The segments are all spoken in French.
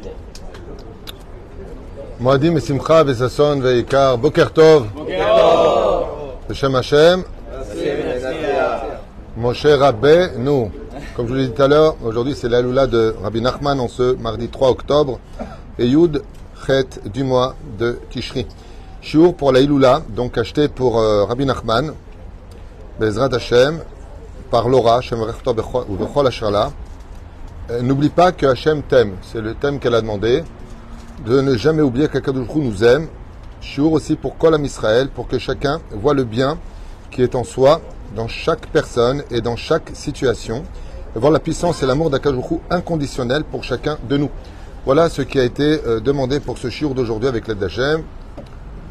bien. Moadim et Veikar Boker Tov. Hashem Hashem. Moshe Rabbe, nous. Comme je vous l'ai dit tout à l'heure, aujourd'hui c'est l'aloula de Rabbi Nachman en ce mardi 3 octobre et Yud Chet du mois de Tishri. Chiour pour l'ailoula, donc acheté pour euh, Rabbi Nachman, Bezrat Hashem, par Laura, Shem Rechtor ou Bechol Asherla. Euh, n'oublie pas que Hashem t'aime, c'est le thème qu'elle a demandé, de ne jamais oublier qu'Akadosh nous aime. Shiur aussi pour Kolam Israël, pour que chacun voit le bien qui est en soi, dans chaque personne et dans chaque situation, et voir la puissance et l'amour d'Akadosh inconditionnel pour chacun de nous. Voilà ce qui a été euh, demandé pour ce shiur d'aujourd'hui avec l'aide d'Hachem,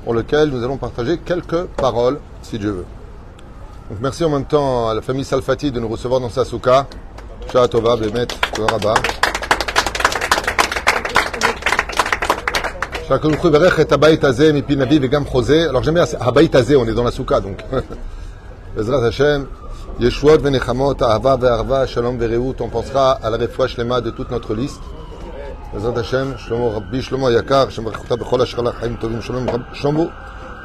pour lequel nous allons partager quelques paroles, si Dieu veut. Donc merci en même temps à la famille Salfati de nous recevoir dans sa souka. Tova, Bemet, Rabba. Alors j'aime bien Habayit Azé, on est dans la souka donc. Bezrat Hashem, Yeshuot Venechamot, Ahava Ve'arva, Shalom Ve'reut, on pensera à la refoua shlema de toute notre liste. בעזרת השם, שלמה רבי שלמה היקר, שמברך אותה בכל השכלה חיים טובים, שלום שלמה,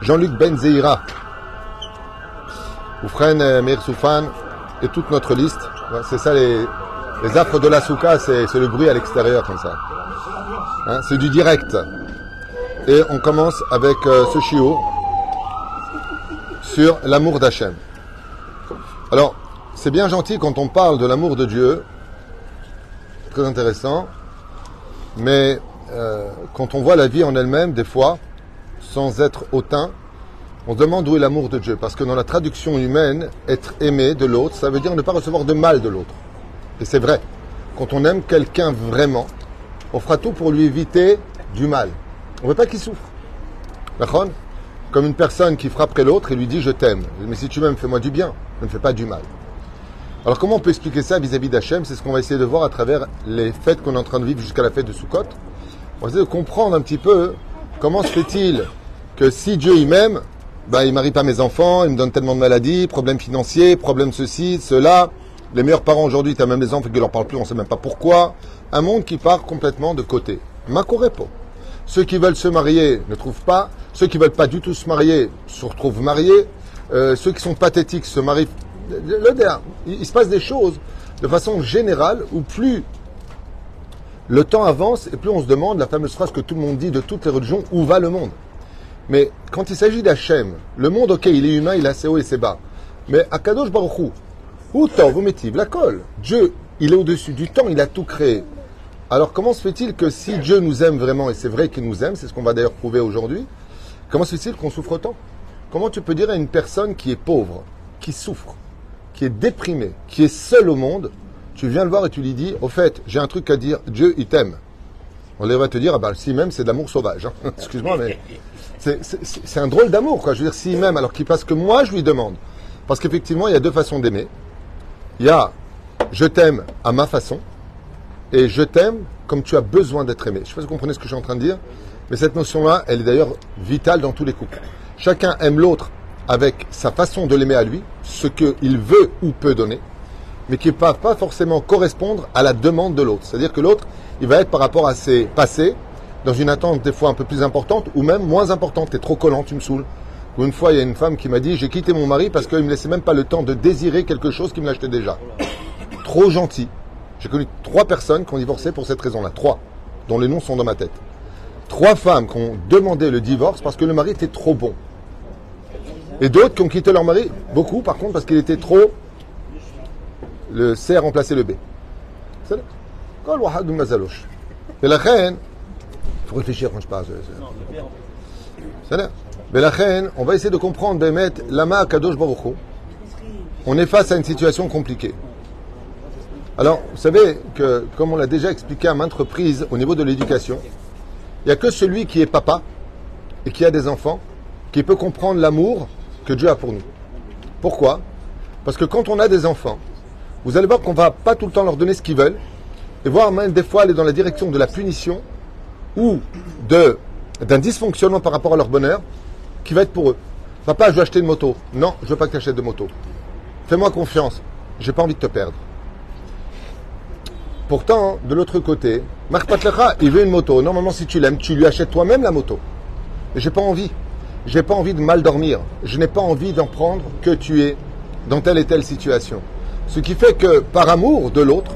Jean-Luc Ben Zeira, Oufren Meir Soufan et toute notre liste. c'est ça les, affres de la souka, c'est le bruit à l'extérieur comme ça. Hein, c'est du direct. Et on commence avec euh, ce chiot sur l'amour d'Hachem. Alors, c'est bien gentil quand on parle de l'amour de Dieu, très intéressant, mais euh, quand on voit la vie en elle-même, des fois, sans être hautain, on se demande où est l'amour de Dieu. Parce que dans la traduction humaine, être aimé de l'autre, ça veut dire ne pas recevoir de mal de l'autre. Et c'est vrai. Quand on aime quelqu'un vraiment, on fera tout pour lui éviter du mal. On ne veut pas qu'il souffre. Comme une personne qui frapperait l'autre et lui dit je t'aime. Mais si tu m'aimes, fais-moi du bien. Ne me fais pas du mal. Alors comment on peut expliquer ça vis-à-vis d'Hachem? C'est ce qu'on va essayer de voir à travers les fêtes qu'on est en train de vivre jusqu'à la fête de Sukkot. On va essayer de comprendre un petit peu comment se fait-il que si Dieu il m'aime, ben, il marie pas mes enfants, il me donne tellement de maladies, problèmes financiers, problèmes ceci, cela. Les meilleurs parents aujourd'hui, tu as même les enfants qui leur parlent plus, on ne sait même pas pourquoi. Un monde qui part complètement de côté. Makorepo. Ceux qui veulent se marier ne trouvent pas. Ceux qui veulent pas du tout se marier se retrouvent mariés. Euh, ceux qui sont pathétiques se marient il se passe des choses de façon générale où plus le temps avance et plus on se demande la fameuse phrase que tout le monde dit de toutes les religions où va le monde? Mais quand il s'agit d'Hachem, le monde, ok, il est humain, il a ses hauts et ses bas. Mais Akadosh Baruchou, où vous mettez la colle Dieu, il est au-dessus du temps, il a tout créé. Alors comment se fait-il que si Dieu nous aime vraiment, et c'est vrai qu'il nous aime, c'est ce qu'on va d'ailleurs prouver aujourd'hui, comment se fait-il qu'on souffre tant Comment tu peux dire à une personne qui est pauvre, qui souffre, qui est déprimé, qui est seul au monde, tu viens le voir et tu lui dis, au fait, j'ai un truc à dire, Dieu, il t'aime. On va te dire, ah bah, si même, c'est de l'amour sauvage. Hein. Excuse-moi, mais c'est un drôle d'amour, quoi. Je veux dire, si même, alors qu'il passe que moi, je lui demande. Parce qu'effectivement, il y a deux façons d'aimer. Il y a, je t'aime à ma façon, et je t'aime comme tu as besoin d'être aimé. Je ne sais pas si vous comprenez ce que je suis en train de dire, mais cette notion-là, elle est d'ailleurs vitale dans tous les couples. Chacun aime l'autre avec sa façon de l'aimer à lui, ce qu'il veut ou peut donner, mais qui ne va pas forcément correspondre à la demande de l'autre. C'est-à-dire que l'autre, il va être par rapport à ses passés, dans une attente des fois un peu plus importante, ou même moins importante. T'es trop collant, tu me saoules. Ou une fois, il y a une femme qui m'a dit, j'ai quitté mon mari parce qu'il ne me laissait même pas le temps de désirer quelque chose qu'il me l'achetait déjà. Trop gentil. J'ai connu trois personnes qui ont divorcé pour cette raison-là. Trois, dont les noms sont dans ma tête. Trois femmes qui ont demandé le divorce parce que le mari était trop bon. Et d'autres qui ont quitté leur mari, beaucoup par contre, parce qu'il était trop. Le C a remplacé le B. C'est Et la reine, faut réfléchir quand je parle. C'est la reine, on va essayer de comprendre, Bémet, Lama Kadosh Baruch On est face à une situation compliquée. Alors, vous savez que, comme on l'a déjà expliqué à maintes reprises au niveau de l'éducation, il n'y a que celui qui est papa et qui a des enfants qui peut comprendre l'amour que Dieu a pour nous. Pourquoi? Parce que quand on a des enfants, vous allez voir qu'on ne va pas tout le temps leur donner ce qu'ils veulent, et voire même des fois aller dans la direction de la punition ou d'un dysfonctionnement par rapport à leur bonheur qui va être pour eux. Papa, je veux acheter une moto. Non, je veux pas que tu achètes de moto. Fais-moi confiance. J'ai pas envie de te perdre. Pourtant, de l'autre côté, Marpatlecha, il veut une moto. Normalement, si tu l'aimes, tu lui achètes toi-même la moto. J'ai pas envie. J'ai pas envie de mal dormir. Je n'ai pas envie d'en prendre que tu es dans telle et telle situation. Ce qui fait que, par amour de l'autre,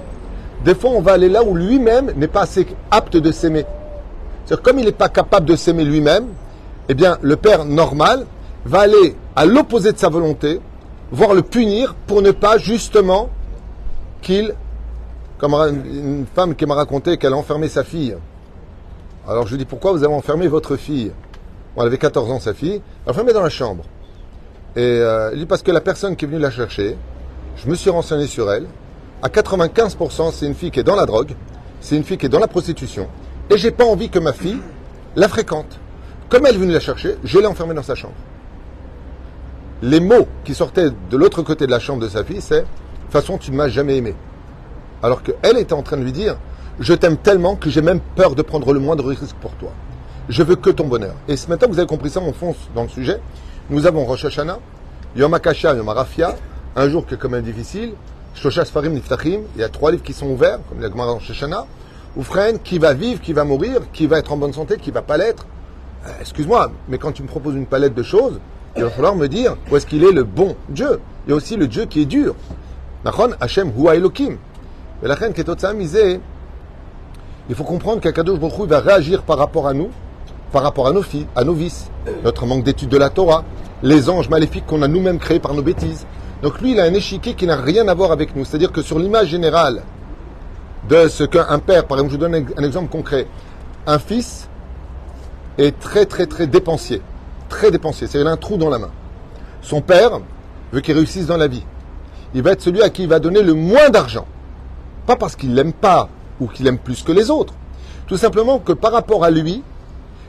des fois, on va aller là où lui-même n'est pas assez apte de s'aimer. Comme il n'est pas capable de s'aimer lui-même, eh bien, le père normal va aller à l'opposé de sa volonté, voire le punir pour ne pas justement qu'il, comme une femme qui m'a raconté qu'elle a enfermé sa fille. Alors je lui dis pourquoi vous avez enfermé votre fille? Elle avait 14 ans sa fille, elle enfermée dans la chambre. Et euh, il dit parce que la personne qui est venue la chercher, je me suis renseigné sur elle, à 95% c'est une fille qui est dans la drogue, c'est une fille qui est dans la prostitution, et j'ai pas envie que ma fille la fréquente. Comme elle est venue la chercher, je l'ai enfermée dans sa chambre. Les mots qui sortaient de l'autre côté de la chambre de sa fille, c'est de façon, tu ne m'as jamais aimé. Alors qu'elle était en train de lui dire Je t'aime tellement que j'ai même peur de prendre le moindre risque pour toi. Je veux que ton bonheur. Et ce matin, vous avez compris ça, on fonce dans le sujet. Nous avons Rosh Hashanah, Yom HaKasha, Yom un jour qui est quand même difficile. Shosha Sfarim Niftachim, il y a trois livres qui sont ouverts, comme la Gemara Rosh Hashanah. Oufren, qui va vivre, qui va mourir, qui va être en bonne santé, qui va pas l'être. Euh, excuse-moi, mais quand tu me proposes une palette de choses, il va falloir me dire où est-ce qu'il est le bon Dieu. Il y a aussi le Dieu qui est dur. Nachon, Hashem, Hua Elohim. Mais la reine misait, il faut comprendre qu'Akadosh Baruch va réagir par rapport à nous, par rapport à nos filles, à nos vices, notre manque d'étude de la Torah, les anges maléfiques qu'on a nous-mêmes créés par nos bêtises. Donc lui, il a un échiquier qui n'a rien à voir avec nous. C'est-à-dire que sur l'image générale de ce qu'un père, par exemple, je vous donne un exemple concret, un fils est très très très dépensier, très dépensier, c'est-à-dire un trou dans la main. Son père veut qu'il réussisse dans la vie il va être celui à qui il va donner le moins d'argent. Pas parce qu'il l'aime pas ou qu'il aime plus que les autres. Tout simplement que par rapport à lui,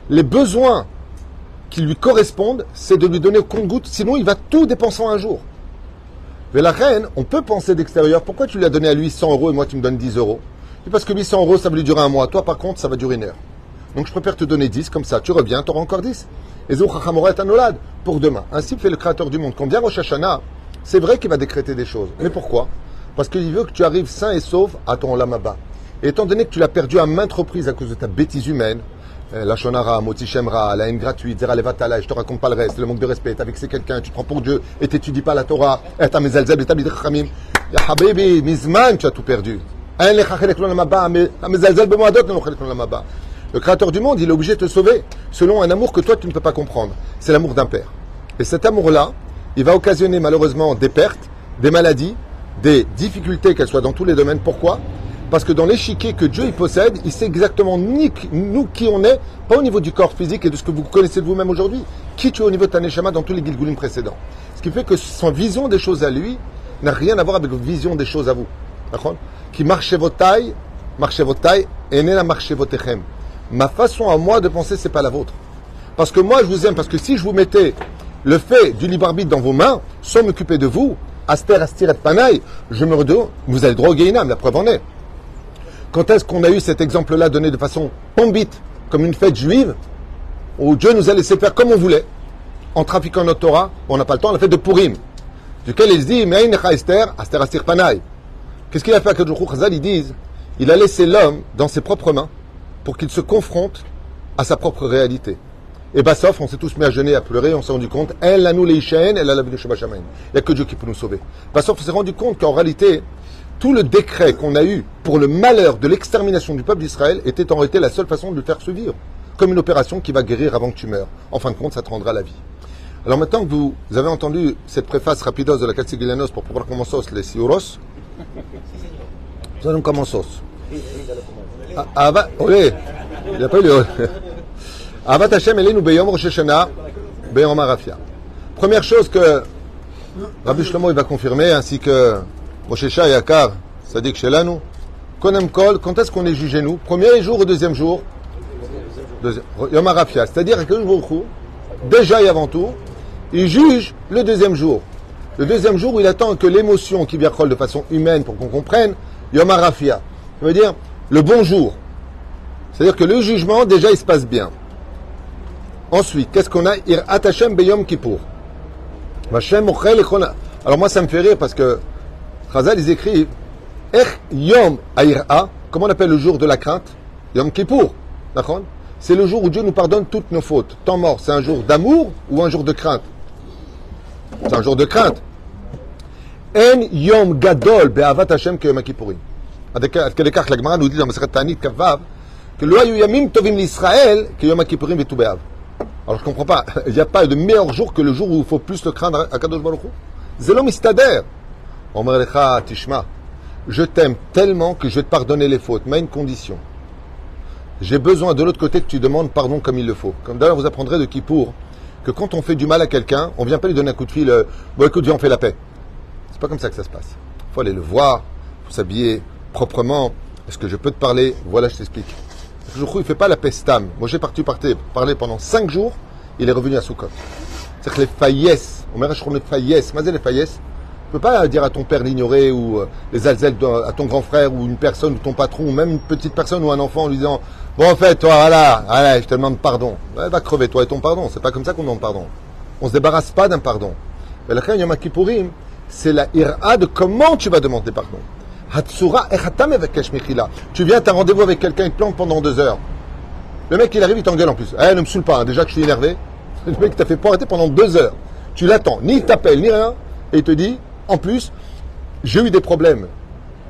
les besoins qui lui correspondent, c'est de lui donner au compte-goutte, sinon il va tout dépenser en un jour. Mais la reine, on peut penser d'extérieur, pourquoi tu lui as donné à lui 100 euros et moi tu me donnes 10 euros? Parce que 800 euros, ça va lui durer un mois. Toi, par contre, ça va durer une heure. Donc je préfère te donner 10, comme ça, tu reviens, tu auras encore 10. Et Anolad, pour demain. Ainsi fait le Créateur du monde. Quand vient Rosh Hashanah, c'est vrai qu'il va décréter des choses. Mais pourquoi? Parce qu'il veut que tu arrives sain et sauf à ton lamaba. Et étant donné que tu l'as perdu à maintes reprises à cause de ta bêtise humaine, la shonara, motichemra, la haine gratuite, zera levatala, je te raconte pas le reste, le manque de respect, avec c'est quelqu'un, tu te prends pour Dieu et t'étudies pas la Torah, et ta mezalzel, et ta bidrechamim. Ya habibi, mizman, tu as tout perdu. Le créateur du monde, il est obligé de te sauver selon un amour que toi tu ne peux pas comprendre. C'est l'amour d'un père. Et cet amour-là, il va occasionner malheureusement des pertes, des maladies, des difficultés, qu'elles soient dans tous les domaines. Pourquoi? Parce que dans l'échiquier que Dieu il possède, il sait exactement ni nous qui on est, pas au niveau du corps physique et de ce que vous connaissez de vous-même aujourd'hui, qui tu es au niveau de Taneshama dans tous les Gilgulim précédents. Ce qui fait que son vision des choses à lui n'a rien à voir avec vision des choses à vous. Qui marchez votre taille, marchez votre taille, et n'est la marchez votre Ma façon à moi de penser, c'est pas la vôtre. Parce que moi, je vous aime, parce que si je vous mettais le fait du libre arbitre dans vos mains, sans m'occuper de vous, aster, astir et panaï, je me redonne, vous allez droit au la preuve en est. Quand est-ce qu'on a eu cet exemple-là donné de façon pombite, comme une fête juive, où Dieu nous a laissé faire comme on voulait, en trafiquant notre Torah, on n'a pas le temps, la fête de Purim, duquel il dit. Qu'est-ce qu'il a fait à Kadjoukou Chazal Ils disent, il a laissé l'homme dans ses propres mains pour qu'il se confronte à sa propre réalité. Et Bassof, on s'est tous mis à jeûner, à pleurer, on s'est rendu compte, elle a nous les elle a la Il n'y a que Dieu qui peut nous sauver. Bassof, on s'est rendu compte qu'en réalité, tout le décret qu'on a eu pour le malheur de l'extermination du peuple d'Israël était en réalité la seule façon de le faire survivre. Comme une opération qui va guérir avant que tu meurs. En fin de compte, ça te rendra la vie. Alors maintenant que vous, avez entendu cette préface rapidos de la Castiglianos pour pouvoir commencer les siuros, nous allons commencer. Ah, ah olé, il n'y a pas eu le... Avat Hashem Elenu Beyom Rosh Beyom Arafia. Première chose que Rabbi Shlomo il va confirmer, ainsi que Moshe Yakar, Sadik Shelanu, Quand est-ce qu'on est jugé nous? Premier jour ou deuxième jour? Yom Arafia. C'est-à-dire que déjà et avant tout, il juge le deuxième jour. Le deuxième jour il attend que l'émotion qui vient de façon humaine pour qu'on comprenne, Yom Arafia. Ça veut dire le bonjour. C'est-à-dire que le jugement, déjà, il se passe bien. Ensuite, qu'est-ce qu'on a? Ir Hashem Beyom Kippour. Alors moi, ça me fait rire parce que Chazal, ils écrivent Yom Aïra, comment on appelle le jour de la crainte? Yom Kippour. D'accord? C'est le jour où Dieu nous pardonne toutes nos fautes. Temps mort, c'est un jour d'amour ou un jour de crainte? C'est un jour de crainte. En Yom Gadol Be'avat Hashem que Yom Kippourim. À quel écart la Gemara nous dit dans Maseret Tanit Kavav que lo yamim tovim l'Israël que Yom Kippourim et Be'av. Alors je comprends pas, il n'y a pas de meilleur jour que le jour où il faut plus le craindre à Kadosh Baruch Hu. Zelom Istader. Omer Lecha Tishma je t'aime tellement que je vais te pardonner les fautes, mais à une condition. J'ai besoin de l'autre côté que tu demandes pardon comme il le faut. Comme d'ailleurs vous apprendrez de Kippour que quand on fait du mal à quelqu'un, on vient pas lui donner un coup de fil, euh, bon écoute, viens, on fait la paix. C'est pas comme ça que ça se passe. Il faut aller le voir, faut s'habiller proprement. Est-ce que je peux te parler? Voilà, je t'explique. Je crois il fait pas la paix stam. Moi j'ai parti parler pendant cinq jours, il est revenu à Soukot. C'est que les faillesses, on m'a les faillesses, mais les faillesses, tu peux pas dire à ton père l'ignorer ou euh, les alzels à ton grand frère ou une personne ou ton patron ou même une petite personne ou un enfant en lui disant Bon, en fait, toi, voilà, voilà, je te demande pardon. Va crever, toi et ton pardon. C'est pas comme ça qu'on demande pardon. On se débarrasse pas d'un pardon. C'est la ira de comment tu vas demander pardon. Hatsura Tu viens, tu as rendez-vous avec quelqu'un, il te plante pendant deux heures. Le mec, il arrive, il t'engueule en plus. Eh, ne me saoule pas, hein. déjà que je suis énervé. Le mec t'a fait pas arrêter pendant deux heures. Tu l'attends, ni il t'appelle, ni rien, et il te dit, en plus, j'ai eu des problèmes.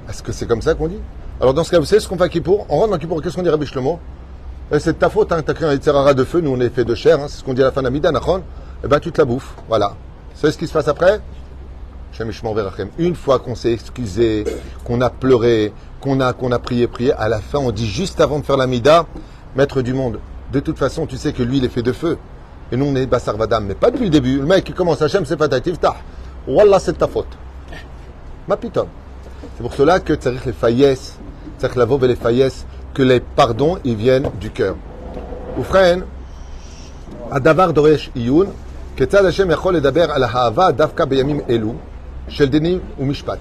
Est-ce que c'est comme ça qu'on dit? Alors dans ce cas, vous savez ce qu'on fait à Kippour? On rentre dans Kippour, qu'est-ce qu'on dit Rabbi Shlomo? Eh, C'est ta faute, hein, t'as créé un Yitzhara de feu, nous on est fait de chair, hein, c'est ce qu'on dit à la fin de la Mida, Eh ben tu te la bouffes, voilà. Vous savez ce qui se passe après? Une fois qu'on s'est excusé, qu'on a pleuré, qu'on a, qu'on a prié, prié, à la fin, on dit juste avant de faire la mida, maître du monde, de toute façon, tu sais que lui, il est fait de feu. Et nous, on est Bassar Vadam, mais pas depuis le début. Le mec, qui commence Hachem, c'est pas tah. Wallah, c'est ta faute. Ma pitom. C'est pour cela que dire les faillesses, la vove et les faillesses, que les pardons, ils viennent du cœur. Oufren, Adavar Doresh Iyun, כיצד השם יכול לדבר על האהבה דווקא בימים אלו, Sheldeni ou Mishpat.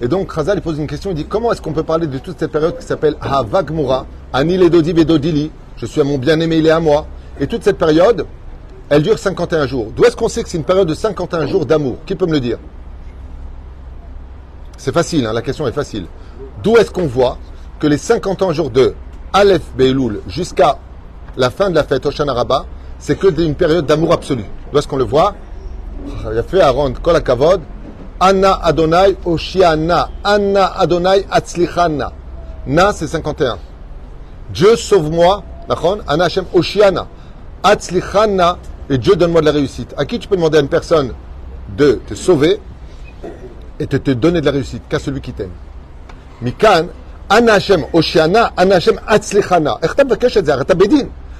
Et donc, Khazal il pose une question, il dit comment est-ce qu'on peut parler de toute cette période qui s'appelle Havagmura, Ani Dodi Vedodili, je suis à mon bien-aimé, il est à moi. Et toute cette période, elle dure 51 jours. D'où est-ce qu'on sait que c'est une période de 51 jours d'amour? Qui peut me le dire? C'est facile, hein, la question est facile. D'où est-ce qu'on voit que les 51 jours de Aleph Beiloul jusqu'à la fin de la fête Oshana Rabba, c'est que une période d'amour absolu D'où est-ce qu'on le voit? Il a fait à rendre Kol Kavod, Anna Adonai Oshiana. Anna Adonai Atzlichana. Na, c'est 51. Dieu sauve-moi. Anna Hashem Oshiana. Atzlichana. Et Dieu donne-moi de la réussite. À qui tu peux demander à une personne de te sauver et de te donner de la réussite Qu'à celui qui t'aime? Mikan. Anna Hashem Oshiana. Anna Hashem Atzlichana.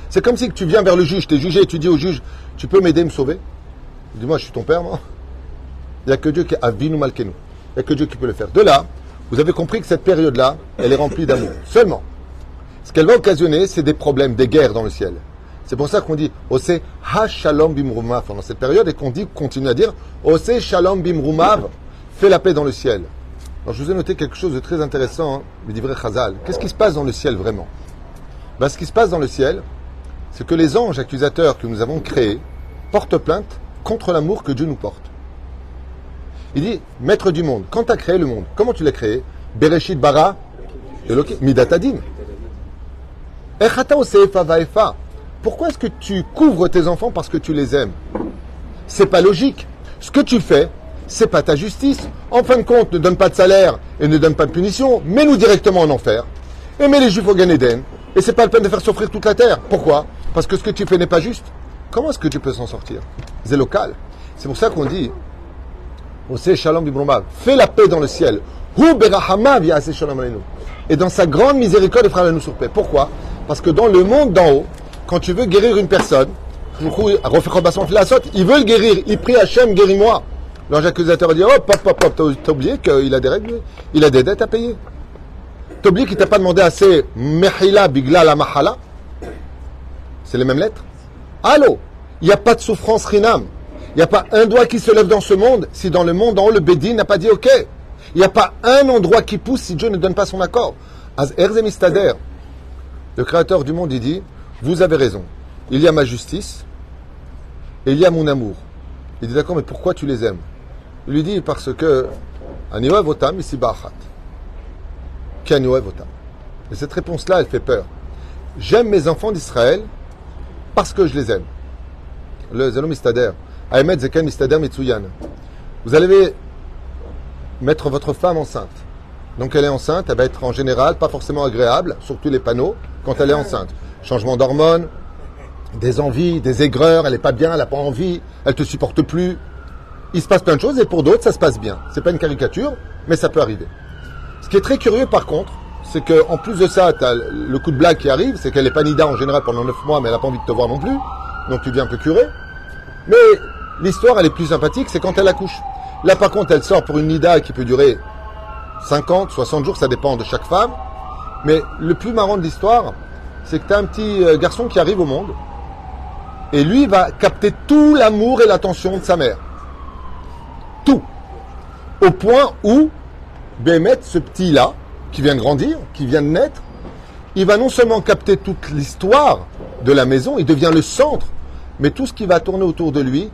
C'est comme si tu viens vers le juge, tu es jugé et tu dis au juge, tu peux m'aider, me sauver? Dis-moi, je suis ton père, moi il n'y a que Dieu qui a nous malkenu. Il n'y a que Dieu qui peut le faire. De là, vous avez compris que cette période-là, elle est remplie d'amour. Seulement, ce qu'elle va occasionner, c'est des problèmes, des guerres dans le ciel. C'est pour ça qu'on dit Ose ha shalom bimrumav pendant cette période et qu'on dit, continue à dire Ose shalom bimrumav, fais la paix dans le ciel. Alors je vous ai noté quelque chose de très intéressant, hein, mais dit Chazal. Qu'est-ce qui se passe dans le ciel vraiment? Ben, Ce qui se passe dans le ciel, c'est que les anges accusateurs que nous avons créés portent plainte contre l'amour que Dieu nous porte. Il dit, maître du monde, quand tu as créé le monde, comment tu l'as créé? Bereshit bara, midatadim. Pourquoi est-ce que tu couvres tes enfants parce que tu les aimes? C'est pas logique. Ce que tu fais, c'est pas ta justice. En fin de compte, ne donne pas de salaire et ne donne pas de punition. Mets-nous directement en enfer. Et mets les juifs au Gan Eden. Et c'est pas la peine de faire souffrir toute la terre. Pourquoi? Parce que ce que tu fais n'est pas juste. Comment est-ce que tu peux s'en sortir? C'est local. C'est pour ça qu'on dit shalom Fais la paix dans le ciel. Et dans sa grande miséricorde, il fera la nous sur paix. Pourquoi? Parce que dans le monde d'en haut, quand tu veux guérir une personne, il veut le guérir. Il prie Hachem, guéris-moi. L'ange accusateur dit Hop, hop, hop, hop, t'as oublié qu'il a des règles Il a des dettes à payer. T'as oublié qu'il t'a pas demandé assez Mehila Bigla la Mahala? C'est les mêmes lettres? Allô? Il n'y a pas de souffrance rinam. Il n'y a pas un doigt qui se lève dans ce monde si dans le monde en haut, le Bédin n'a pas dit OK. Il n'y a pas un endroit qui pousse si Dieu ne donne pas son accord. Le créateur du monde, il dit Vous avez raison. Il y a ma justice et il y a mon amour. Il dit D'accord, mais pourquoi tu les aimes? Il lui dit Parce que. Et cette réponse-là, elle fait peur. J'aime mes enfants d'Israël parce que je les aime. Le Mistader Mitsuyan. Vous allez mettre votre femme enceinte. Donc elle est enceinte, elle va être en général pas forcément agréable, surtout les panneaux, quand elle est enceinte. Changement d'hormones, des envies, des aigreurs, elle n'est pas bien, elle n'a pas envie, elle te supporte plus. Il se passe plein de choses et pour d'autres ça se passe bien. C'est pas une caricature, mais ça peut arriver. Ce qui est très curieux par contre, c'est qu'en plus de ça, tu le coup de blague qui arrive, c'est qu'elle est pas nida en général pendant 9 mois, mais elle n'a pas envie de te voir non plus. Donc tu deviens un peu curé. Mais l'histoire, elle est plus sympathique, c'est quand elle accouche. Là par contre, elle sort pour une nida qui peut durer 50, 60 jours, ça dépend de chaque femme. Mais le plus marrant de l'histoire, c'est que tu as un petit euh, garçon qui arrive au monde, et lui va capter tout l'amour et l'attention de sa mère. Tout. Au point où, Bémet, ce petit-là, qui vient de grandir, qui vient de naître, il va non seulement capter toute l'histoire de la maison, il devient le centre, mais tout ce qui va tourner autour de lui,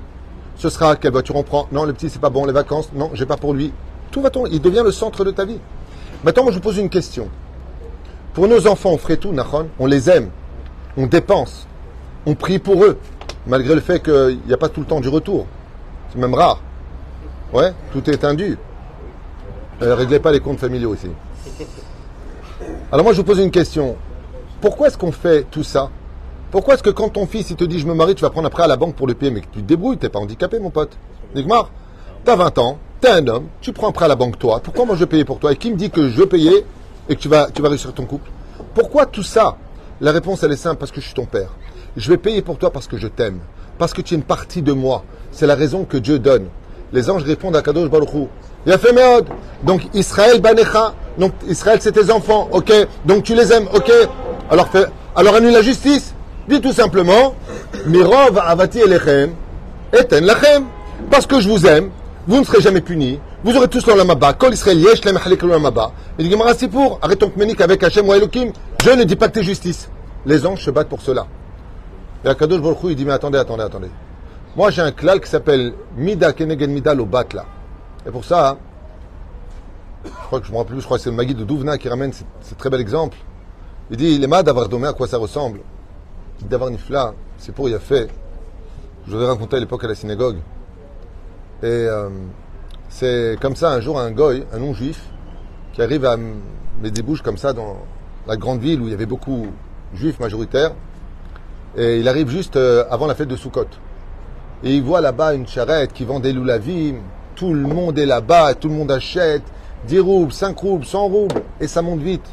ce sera quelle voiture on prend? Non, le petit, c'est pas bon, les vacances, non, j'ai pas pour lui. Tout va tourner, il devient le centre de ta vie. Maintenant, moi, je vous pose une question. Pour nos enfants, on ferait tout, Nahon, on les aime, on dépense, on prie pour eux, malgré le fait qu'il n'y a pas tout le temps du retour. C'est même rare. Ouais, tout est indu. Ne réglez pas les comptes familiaux ici. Alors moi je vous pose une question. Pourquoi est-ce qu'on fait tout ça? Pourquoi est-ce que quand ton fils il te dit je me marie, tu vas prendre après à la banque pour le payer, mais que tu te débrouilles, t'es pas handicapé mon pote. Nigmar, t'as 20 ans, t'es un homme, tu prends après à la banque toi. Pourquoi moi je vais payer pour toi? Et qui me dit que je veux payer et que tu vas, tu vas réussir ton couple Pourquoi tout ça? La réponse elle est simple, parce que je suis ton père. Je vais payer pour toi parce que je t'aime. Parce que tu es une partie de moi. C'est la raison que Dieu donne. Les anges répondent à Kadosh Baruch Hu. Il a fait Meod. Donc Israël Banecha. Donc Israël c'est tes enfants. Ok. Donc tu les aimes. Ok. Alors fais, alors annule la justice. Dis tout simplement. Mirov avati elechem. Eten lachem. Parce que je vous aime. Vous ne serez jamais punis. Vous aurez tous l'olamaba. Kol Israël yesh lem halik l'olamaba. Il dit c'est pour. Arrête ton kmenik avec Hachem ou Elohim. Je ne dis pas que t'es justice. Les anges se battent pour cela. Et Akadosh Baruch il dit, mais attendez, attendez, attendez. Moi, j'ai un klal qui s'appelle Mida Kenegen Mida lo Batla. Et pour ça, je crois que je me rappelle plus, je crois que c'est le Magui de Douvna qui ramène ce très bel exemple. Il dit, les d'avoir domé, à quoi ça ressemble D'avoir nifla, c'est pour y a fait. Je vous ai raconté à l'époque à la synagogue. Et euh, c'est comme ça, un jour, un goy, un non-juif, qui arrive à mettre des bouches comme ça dans la grande ville où il y avait beaucoup juifs majoritaires. Et il arrive juste euh, avant la fête de Sukkot. Et il voit là-bas une charrette qui vend des loulavim. Tout le monde est là-bas, tout le monde achète. 10 roubles, 5 roubles, 100 roubles. Et ça monte vite.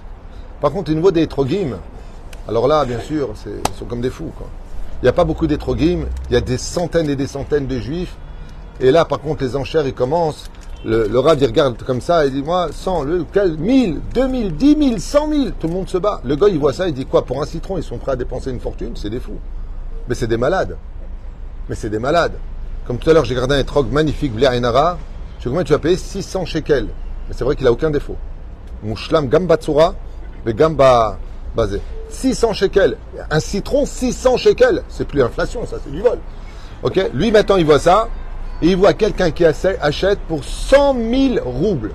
Par contre, il voit des étrogim. Alors là, bien sûr, ils sont comme des fous. Il n'y a pas beaucoup d'étrogim. Il y a des centaines et des centaines de juifs. Et là, par contre, les enchères, ils commencent. Le, le il regarde comme ça, il dit, moi, 100, le, 1000, 2000, 10 000, 100 000, tout le monde se bat. Le gars, il voit ça, il dit quoi Pour un citron, ils sont prêts à dépenser une fortune? C'est des fous. Mais c'est des malades. Mais c'est des malades. Comme tout à l'heure, j'ai gardé un trog magnifique, Blair Inara. Je sais combien tu vas payer 600 shekels. Mais c'est vrai qu'il a aucun défaut. Mouchlam gamba tsura, mais gamba basé. 600 shekels. Un citron, 600 shekels. C'est plus l'inflation, ça, c'est du vol. Ok? Lui, maintenant, il voit ça et il voit quelqu'un qui achète pour 100 000 roubles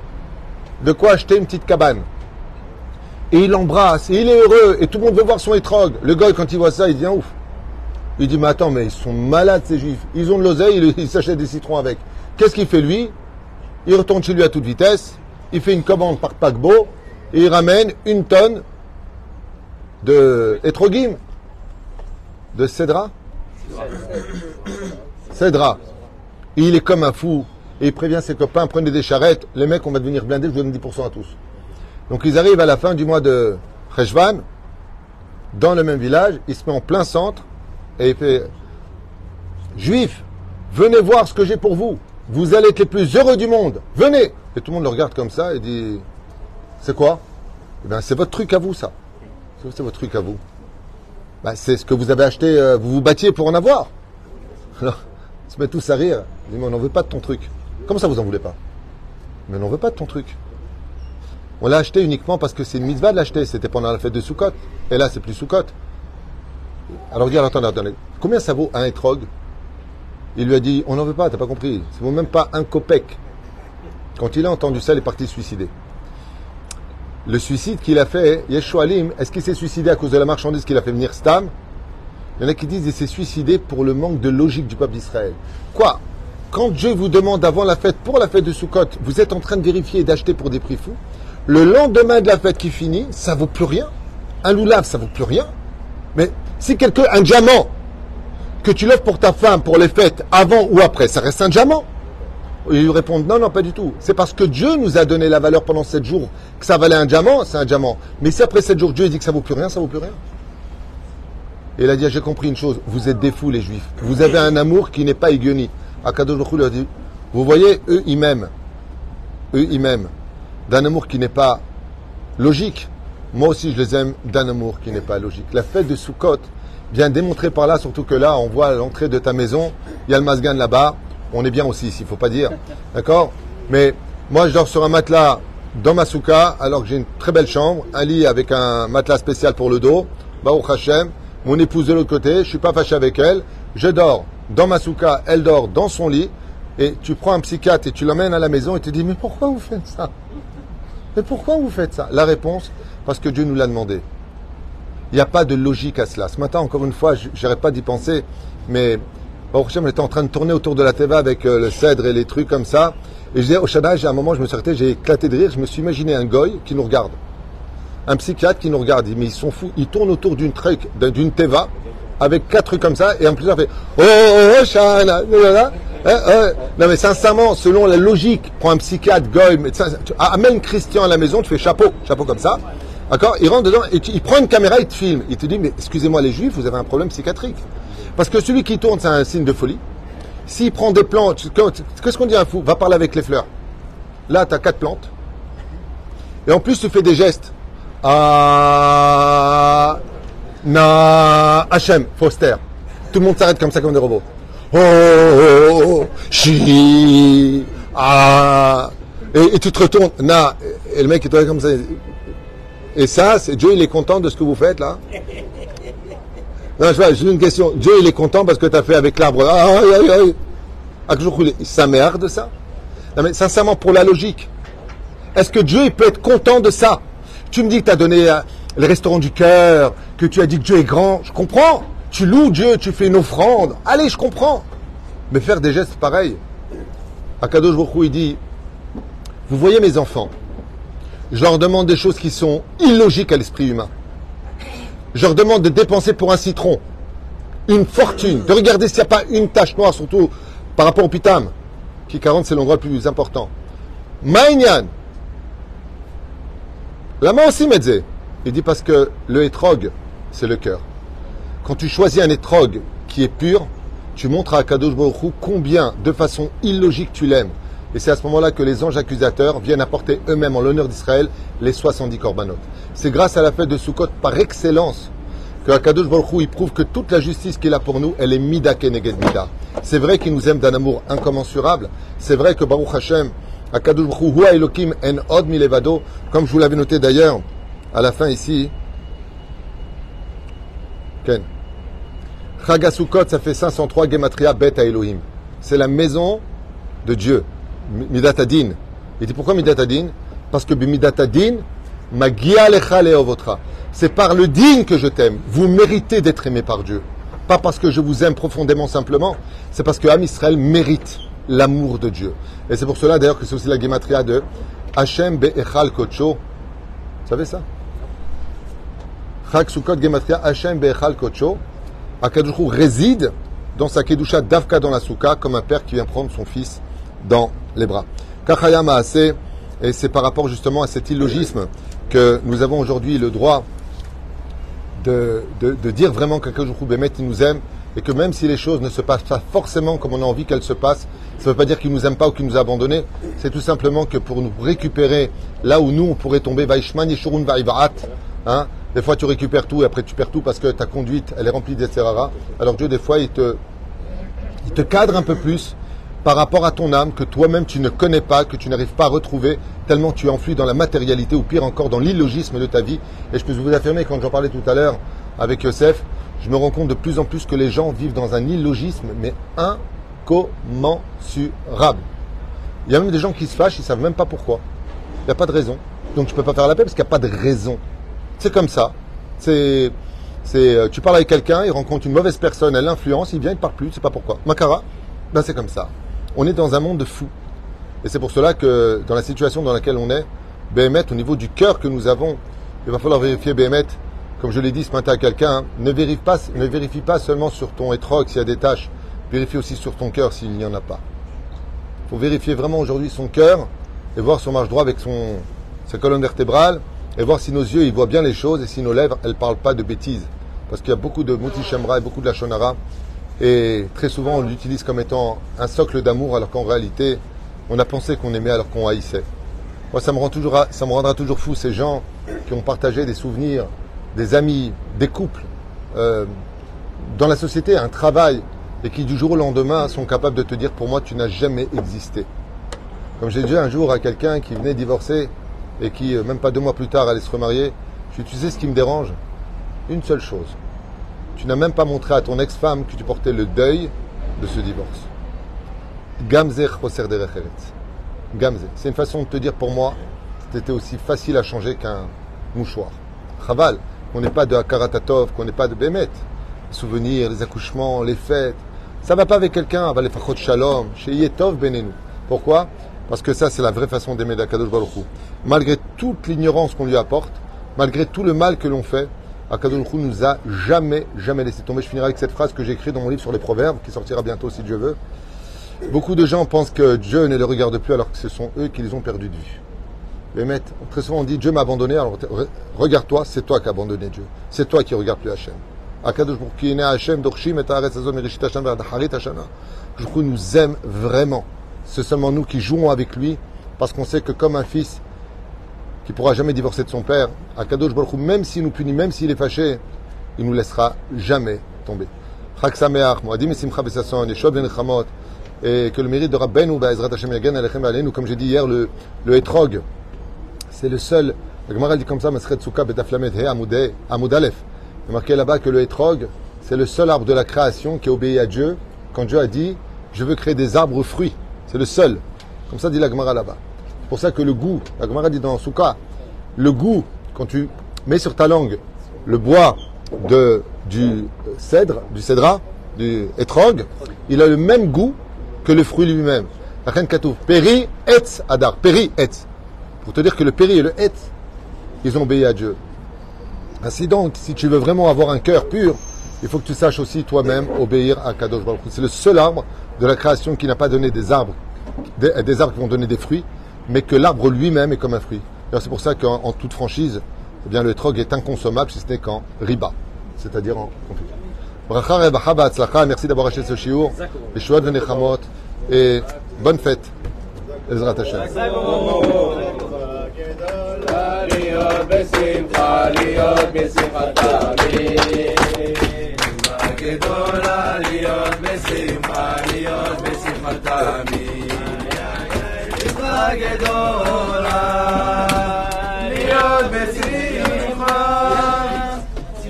de quoi acheter une petite cabane. Et il l'embrasse, et il est heureux, et tout le monde veut voir son étrogue. Le gars, quand il voit ça, il dit ouf. Il dit, mais attends, mais ils sont malades ces juifs. Ils ont de l'oseille, ils s'achètent des citrons avec. Qu'est-ce qu'il fait lui? Il retourne chez lui à toute vitesse, il fait une commande par paquebot, et il ramène une tonne de étrogim, de cédra. Cédra il est comme un fou. Et il prévient ses copains, prenez des charrettes. Les mecs, on va devenir blindés, je vous donne 10% à tous. Donc ils arrivent à la fin du mois de Rejvan, dans le même village, il se met en plein centre, et il fait Juifs, venez voir ce que j'ai pour vous. Vous allez être les plus heureux du monde. Venez Et tout le monde le regarde comme ça et dit C'est quoi? Eh bien, c'est votre truc à vous, ça. C'est votre truc à vous. Ben, c'est ce que vous avez acheté, euh, vous vous battiez pour en avoir. Se mettent tous à rire. Ils disent, mais on n'en veut pas de ton truc. Comment ça, vous en voulez pas? Mais on n'en veut pas de ton truc. On l'a acheté uniquement parce que c'est une mitzvah de l'acheter. C'était pendant la fête de Sukkot. Et là, c'est plus Sukkot. Alors, dit, attendez, attendez. Combien ça vaut un étrog? Il lui a dit, on n'en veut pas, t'as pas compris. Ça vaut même pas un copec. Quand il a entendu ça, il est parti suicider. le suicide qu'il a fait, Yeshualim, est-ce qu'il s'est suicidé à cause de la marchandise qu'il a fait venir Stam? Il y en a qui disent qu'il s'est suicidé pour le manque de logique du peuple d'Israël. Quoi? Quand Dieu vous demande avant la fête, pour la fête de Sukkot, vous êtes en train de vérifier et d'acheter pour des prix fous, le lendemain de la fête qui finit, ça vaut plus rien. Un loulav, ça vaut plus rien. Mais si quelqu'un, un diamant, que tu l'offres pour ta femme pour les fêtes, avant ou après, ça reste un diamant. ils lui répondent non, non, pas du tout. C'est parce que Dieu nous a donné la valeur pendant sept jours que ça valait un diamant, c'est un diamant. Mais si après sept jours Dieu dit que ça vaut plus rien, ça vaut plus rien. Et il a dit, j'ai compris une chose, vous êtes des fous les juifs. Vous avez un amour qui n'est pas aiguilloni. Akadosh Baruch Hu leur dit, vous voyez, eux ils m'aiment. Eux ils m'aiment. D'un amour qui n'est pas logique. Moi aussi je les aime d'un amour qui n'est pas logique. La fête de Sukkot vient démontrer par là, surtout que là on voit à l'entrée de ta maison, il y a le masgan là-bas. On est bien aussi ici, il faut pas dire. D'accord? Mais moi je dors sur un matelas dans ma souka, alors que j'ai une très belle chambre, un lit avec un matelas spécial pour le dos. Baruch Hashem mon épouse de l'autre côté, je suis pas fâché avec elle, je dors dans ma souka, elle dort dans son lit, et tu prends un psychiatre et tu l'emmènes à la maison et tu dis, mais pourquoi vous faites ça? Mais pourquoi vous faites ça? La réponse, parce que Dieu nous l'a demandé. Il n'y a pas de logique à cela. Ce matin, encore une fois, je n'arrête pas d'y penser, mais on était en train de tourner autour de la Teva avec euh, le cèdre et les trucs comme ça. Et je disais, au Shaddai, à un moment, je me suis arrêté, j'ai éclaté de rire, je me suis imaginé un goy qui nous regarde un psychiatre qui nous regarde, mais ils sont fous, ils tournent autour d'une truc, d'une teva, avec quatre trucs comme ça, et en plus on fait Oh, oh, oh, Shana, Non mais sincèrement, selon la logique, prends un psychiatre, goy, médecin, tu amènes Christian à la maison, tu fais chapeau, chapeau comme ça, d'accord Il rentre dedans, et il prend une caméra, il te filme, il te dit, mais excusez-moi les juifs, vous avez un problème psychiatrique. Parce que celui qui tourne, c'est un signe de folie. S'il prend des plantes, qu'est-ce qu'on dit à un fou? Va parler avec les fleurs. Là, tu as quatre plantes. Et en plus, tu fais des gestes. Ah, na, Hachem, Foster. Tout le monde s'arrête comme ça comme des robots. Oh, chi, ah. Et, tu te retournes, na, et le mec est comme ça. Et ça, c'est Dieu, il est content de ce que vous faites là Non, je vois, j'ai une question. Dieu, il est content parce que tu as fait avec l'arbre. Aïe, aïe, aïe. Ça merde ça? Non, mais sincèrement, pour la logique, est-ce que Dieu, il peut être content de ça? Tu me dis que tu as donné euh, le restaurant du cœur, que tu as dit que Dieu est grand. Je comprends. Tu loues Dieu, tu fais une offrande. Allez, je comprends. Mais faire des gestes pareils. Akadosh Baruch il dit, vous voyez mes enfants, je leur demande des choses qui sont illogiques à l'esprit humain. Je leur demande de dépenser pour un citron une fortune, de regarder s'il n'y a pas une tache noire, surtout par rapport au pitam, qui 40 c'est l'endroit le plus important. Maïnian, la main aussi, Medze. Il dit parce que le étrog, c'est le cœur. Quand tu choisis un étrog qui est pur, tu montres à Kadosh Baruch combien, de façon illogique, tu l'aimes. Et c'est à ce moment-là que les anges accusateurs viennent apporter eux-mêmes en l'honneur d'Israël les 70 korbanot. C'est grâce à la fête de Sukkot par excellence que Akadosh Baruch il prouve que toute la justice qu'il a pour nous, elle est mida keneged mida. C'est vrai qu'il nous aime d'un amour incommensurable. C'est vrai que Baruch Hashem, Elokim en od milevado, comme je vous l'avais noté d'ailleurs à la fin ici. Ken. Chagasukot, ça fait 503 Gematria Bet Elohim. C'est la maison de Dieu. Midatadin. Il dit pourquoi Midatadin Parce que Midatadin, Magia lecha leovotra. C'est par le digne que je t'aime. Vous méritez d'être aimé par Dieu. Pas parce que je vous aime profondément simplement. C'est parce que Am Israël mérite l'amour de Dieu. Et c'est pour cela d'ailleurs que c'est aussi la guématria de Hachem Be'echal Kocho. Vous savez ça? Sukkot Gematria Hachem Be'echal Kocho. Akadoshou réside dans sa kedusha davka dans la souka comme un père qui vient prendre son fils dans les bras. Kachaya Maase, et c'est par rapport justement à cet illogisme que nous avons aujourd'hui le droit de, de, dire vraiment qu'Akadoshou Bemet il nous aime et que même si les choses ne se passent pas forcément comme on a envie qu'elles se passent, ça ne veut pas dire qu'il ne nous aime pas ou qu'il nous a abandonnés. C'est tout simplement que pour nous récupérer là où nous, on pourrait tomber, Vaishman Yeshurun Vaivarat, hein, des fois tu récupères tout et après tu perds tout parce que ta conduite, elle est remplie d'Etserara. Alors Dieu, des fois, il te, il te cadre un peu plus par rapport à ton âme que toi-même tu ne connais pas, que tu n'arrives pas à retrouver, tellement tu es enfui dans la matérialité ou pire encore dans l'illogisme de ta vie. Et je peux vous affirmer, quand j'en parlais tout à l'heure avec Yosef, je me rends compte de plus en plus que les gens vivent dans un illogisme, mais incommensurable. Il y a même des gens qui se fâchent, ils ne savent même pas pourquoi. Il n'y a pas de raison. Donc tu peux pas faire la paix parce qu'il n'y a pas de raison. C'est comme ça. C'est, euh, tu parles avec quelqu'un, il rencontre une mauvaise personne, elle l'influence, il vient, il ne parle plus, c'est pas pourquoi. Makara, ben c'est comme ça. On est dans un monde de fous. Et c'est pour cela que dans la situation dans laquelle on est, Béhémet, au niveau du cœur que nous avons, il va falloir vérifier Béhémet, comme je l'ai dit ce matin à quelqu'un, hein, ne, vérifie pas, seulement sur ton étrog s'il y a des tâches, vérifie aussi sur ton cœur s'il n'y en a pas. Il faut vérifier vraiment aujourd'hui son cœur et voir si on marche droit avec son, sa colonne vertébrale et voir si nos yeux ils voient bien les choses et si nos lèvres elles parlent pas de bêtises. Parce qu'il y a beaucoup de Mouti et beaucoup de la Shonara et très souvent on l'utilise comme étant un socle d'amour alors qu'en réalité on a pensé qu'on aimait alors qu'on haïssait. Moi ça me, rend toujours, ça me rendra toujours fou ces gens qui ont partagé des souvenirs, des amis, des couples euh, dans la société, un travail et qui du jour au lendemain sont capables de te dire pour moi tu n'as jamais existé. Comme j'ai dit un jour à quelqu'un qui venait divorcer et qui, euh, même pas deux mois plus tard, allait se remarier, je lui tu sais ce qui me dérange? Une seule chose. Tu n'as même pas montré à ton ex-femme que tu portais le deuil de ce divorce. Gamzer Gamze. C'est une façon de te dire pour moi, c'était aussi facile à changer qu'un mouchoir. Chaval, qu'on n'est pas de Akaratatov, qu'on n'est pas de Bémet. Les souvenirs, les accouchements, les fêtes. Ça va pas avec quelqu'un, va les fachot shalom, chez Yetov Benenu. Pourquoi? Parce que ça, c'est la vraie façon d'aimer d'Akadosh Baruch Malgré toute l'ignorance qu'on lui apporte, malgré tout le mal que l'on fait, Akadosh Baruch nous a jamais, jamais laissé tomber. Je finirai avec cette phrase que j'ai écrite dans mon livre sur les proverbes, qui sortira bientôt si Dieu veut. Beaucoup de gens pensent que Dieu ne les regarde plus alors que ce sont eux qui les ont perdus de vue. Mais très souvent on dit Dieu m'a abandonné, alors regarde-toi, c'est toi qui as abandonné Dieu. C'est toi qui regardes plus Hachem. Akadosh nous aime vraiment. C'est seulement nous qui jouons avec lui parce qu'on sait que comme un fils qui pourra jamais divorcer de son père, Akadosh Baruch même s'il nous punit, même s'il est fâché, il nous laissera jamais tomber. Chag Moadim Simcha Besasson, Yeshua Ben et que le mérite de Rabbeinu, Ezrat Hashem Yagen Alechem Aleinu, comme j'ai dit hier, le, le Etrog, c'est le seul, la Gemara dit comme ça, Masret Souka Betaflamet He Amoudé, Amoudalef. Il est là-bas que le Etrog, c'est le seul arbre de la création qui obéit à Dieu, quand Dieu a dit, je veux créer des arbres fruits. C'est le seul. Comme ça dit la Gemara là-bas. C'est pour ça que le goût, la Gemara dit dans Souka, le goût, quand tu mets sur ta langue le bois de, du cèdre, du cédra, du etrog, il a le même goût que le fruit lui-même. La. Péri, etz, adar. Péri, etz. Pour te dire que le péri et le etz, ils ont obéi à Dieu. Ainsi donc, si tu veux vraiment avoir un cœur pur, il faut que tu saches aussi toi-même obéir à Kadosh Baruch C'est le seul arbre de la création qui n'a pas donné des arbres, des, arbres qui vont donner des fruits, mais que l'arbre lui-même est comme un fruit. C'est pour ça qu'en toute franchise, eh le trog est inconsommable si ce n'est qu'en riba, c'est-à-dire en confiture. Merci d'avoir acheté ce. Les chouettes venechamot. Et bonne fête. גדולה להיות בשמחה, להיות בשמחה תמיד. מצווה גדולה להיות בשמחה,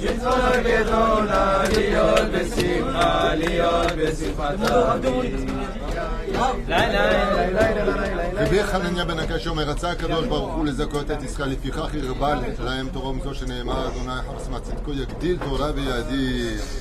מצווה גדולה להיות בשמחה, להיות בשמחה תמיד. רבי חנניה בן הקש אומר, רצה הקדוש ברוך הוא לזכות את ישראל, לפיכך הרבה להם תורם זו שנאמר, אדוני חפש מצדקו יגדיל תורה ויאדיר.